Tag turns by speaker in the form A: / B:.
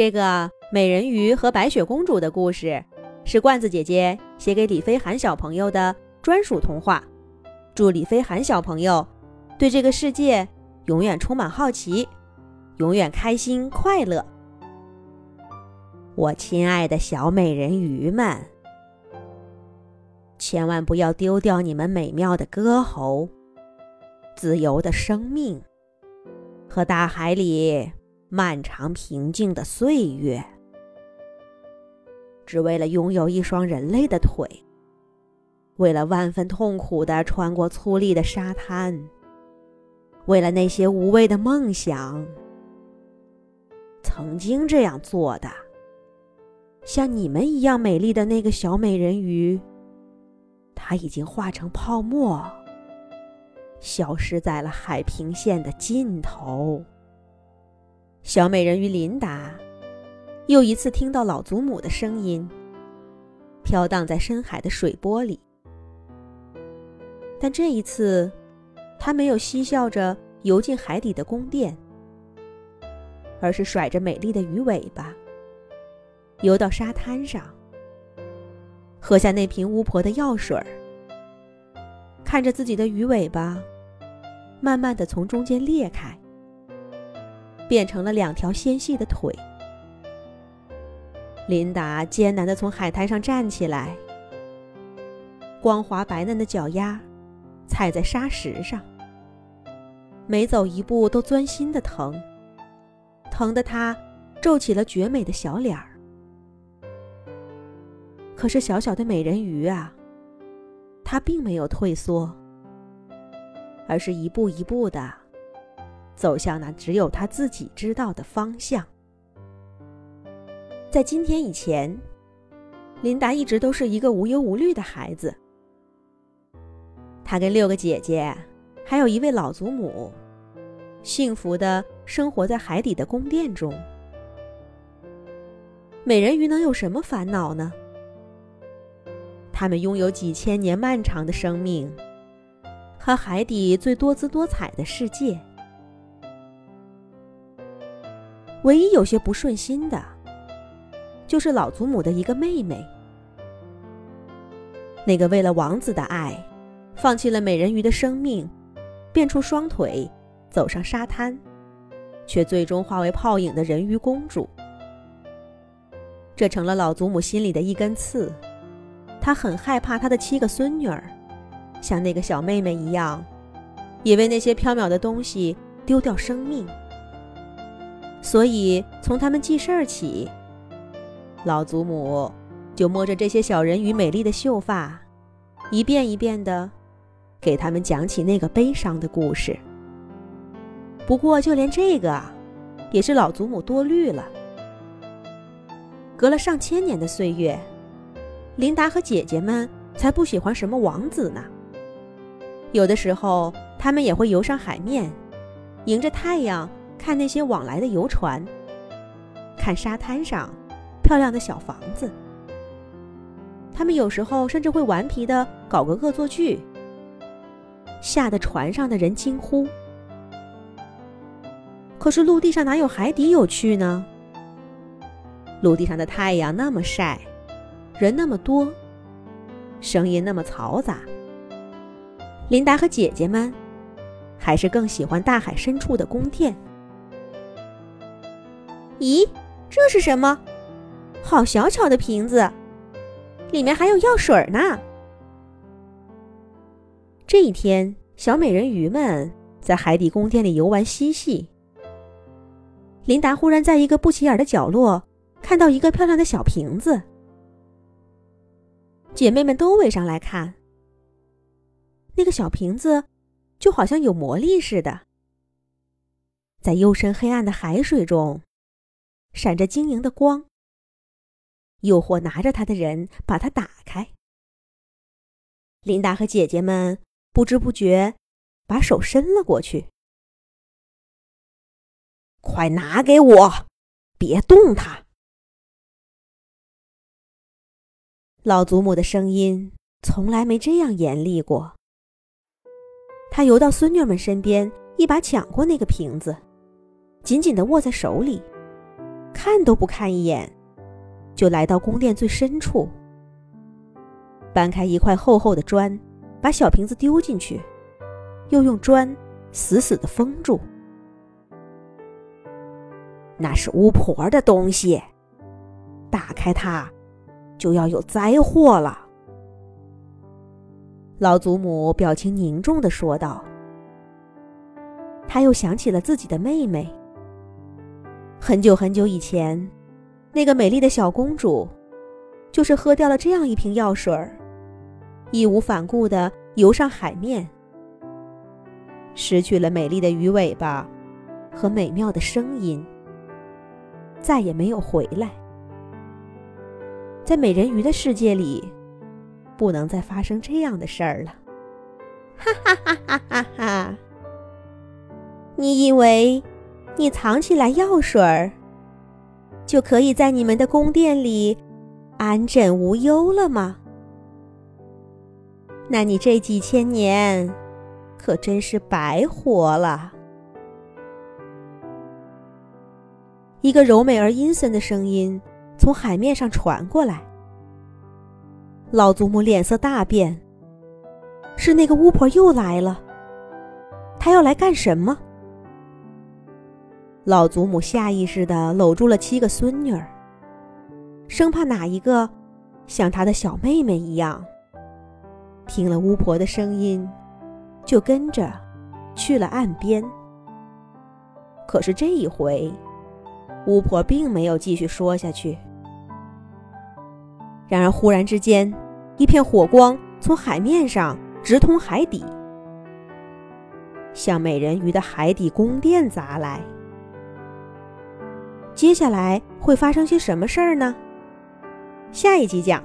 A: 这个美人鱼和白雪公主的故事，是罐子姐姐写给李飞涵小朋友的专属童话。祝李飞涵小朋友对这个世界永远充满好奇，永远开心快乐。我亲爱的小美人鱼们，千万不要丢掉你们美妙的歌喉、自由的生命和大海里。漫长平静的岁月，只为了拥有一双人类的腿，为了万分痛苦的穿过粗粝的沙滩，为了那些无谓的梦想，曾经这样做的，像你们一样美丽的那个小美人鱼，它已经化成泡沫，消失在了海平线的尽头。小美人鱼琳达又一次听到老祖母的声音，飘荡在深海的水波里。但这一次，她没有嬉笑着游进海底的宫殿，而是甩着美丽的鱼尾巴，游到沙滩上，喝下那瓶巫婆的药水儿，看着自己的鱼尾巴慢慢的从中间裂开。变成了两条纤细的腿。琳达艰难地从海滩上站起来，光滑白嫩的脚丫踩在沙石上，每走一步都钻心的疼，疼得她皱起了绝美的小脸儿。可是小小的美人鱼啊，她并没有退缩，而是一步一步的。走向那只有他自己知道的方向。在今天以前，琳达一直都是一个无忧无虑的孩子。她跟六个姐姐，还有一位老祖母，幸福的生活在海底的宫殿中。美人鱼能有什么烦恼呢？他们拥有几千年漫长的生命，和海底最多姿多彩的世界。唯一有些不顺心的，就是老祖母的一个妹妹，那个为了王子的爱，放弃了美人鱼的生命，变出双腿，走上沙滩，却最终化为泡影的人鱼公主。这成了老祖母心里的一根刺，她很害怕她的七个孙女儿，像那个小妹妹一样，也为那些缥缈的东西丢掉生命。所以，从他们记事儿起，老祖母就摸着这些小人鱼美丽的秀发，一遍一遍的给他们讲起那个悲伤的故事。不过，就连这个，也是老祖母多虑了。隔了上千年的岁月，琳达和姐姐们才不喜欢什么王子呢。有的时候，他们也会游上海面，迎着太阳。看那些往来的游船，看沙滩上漂亮的小房子，他们有时候甚至会顽皮的搞个恶作剧，吓得船上的人惊呼。可是陆地上哪有海底有趣呢？陆地上的太阳那么晒，人那么多，声音那么嘈杂。琳达和姐姐们还是更喜欢大海深处的宫殿。咦，这是什么？好小巧的瓶子，里面还有药水呢。这一天，小美人鱼们在海底宫殿里游玩嬉戏。琳达忽然在一个不起眼的角落看到一个漂亮的小瓶子，姐妹们都围上来看。那个小瓶子就好像有魔力似的，在幽深黑暗的海水中。闪着晶莹的光，诱惑拿着它的人把它打开。琳达和姐姐们不知不觉把手伸了过去。快拿给我，别动它！老祖母的声音从来没这样严厉过。她游到孙女们身边，一把抢过那个瓶子，紧紧的握在手里。看都不看一眼，就来到宫殿最深处，搬开一块厚厚的砖，把小瓶子丢进去，又用砖死死的封住。那是巫婆的东西，打开它，就要有灾祸了。老祖母表情凝重的说道。他又想起了自己的妹妹。很久很久以前，那个美丽的小公主，就是喝掉了这样一瓶药水儿，义无反顾的游上海面，失去了美丽的鱼尾巴和美妙的声音，再也没有回来。在美人鱼的世界里，不能再发生这样的事儿了。哈哈哈哈哈哈！你以为你藏起来药水儿，就可以在你们的宫殿里安枕无忧了吗？那你这几千年可真是白活了。一个柔美而阴森的声音从海面上传过来。老祖母脸色大变，是那个巫婆又来了。她要来干什么？老祖母下意识地搂住了七个孙女儿，生怕哪一个像她的小妹妹一样，听了巫婆的声音，就跟着去了岸边。可是这一回，巫婆并没有继续说下去。然而，忽然之间，一片火光从海面上直通海底，向美人鱼的海底宫殿砸来。接下来会发生些什么事儿呢？下一集讲。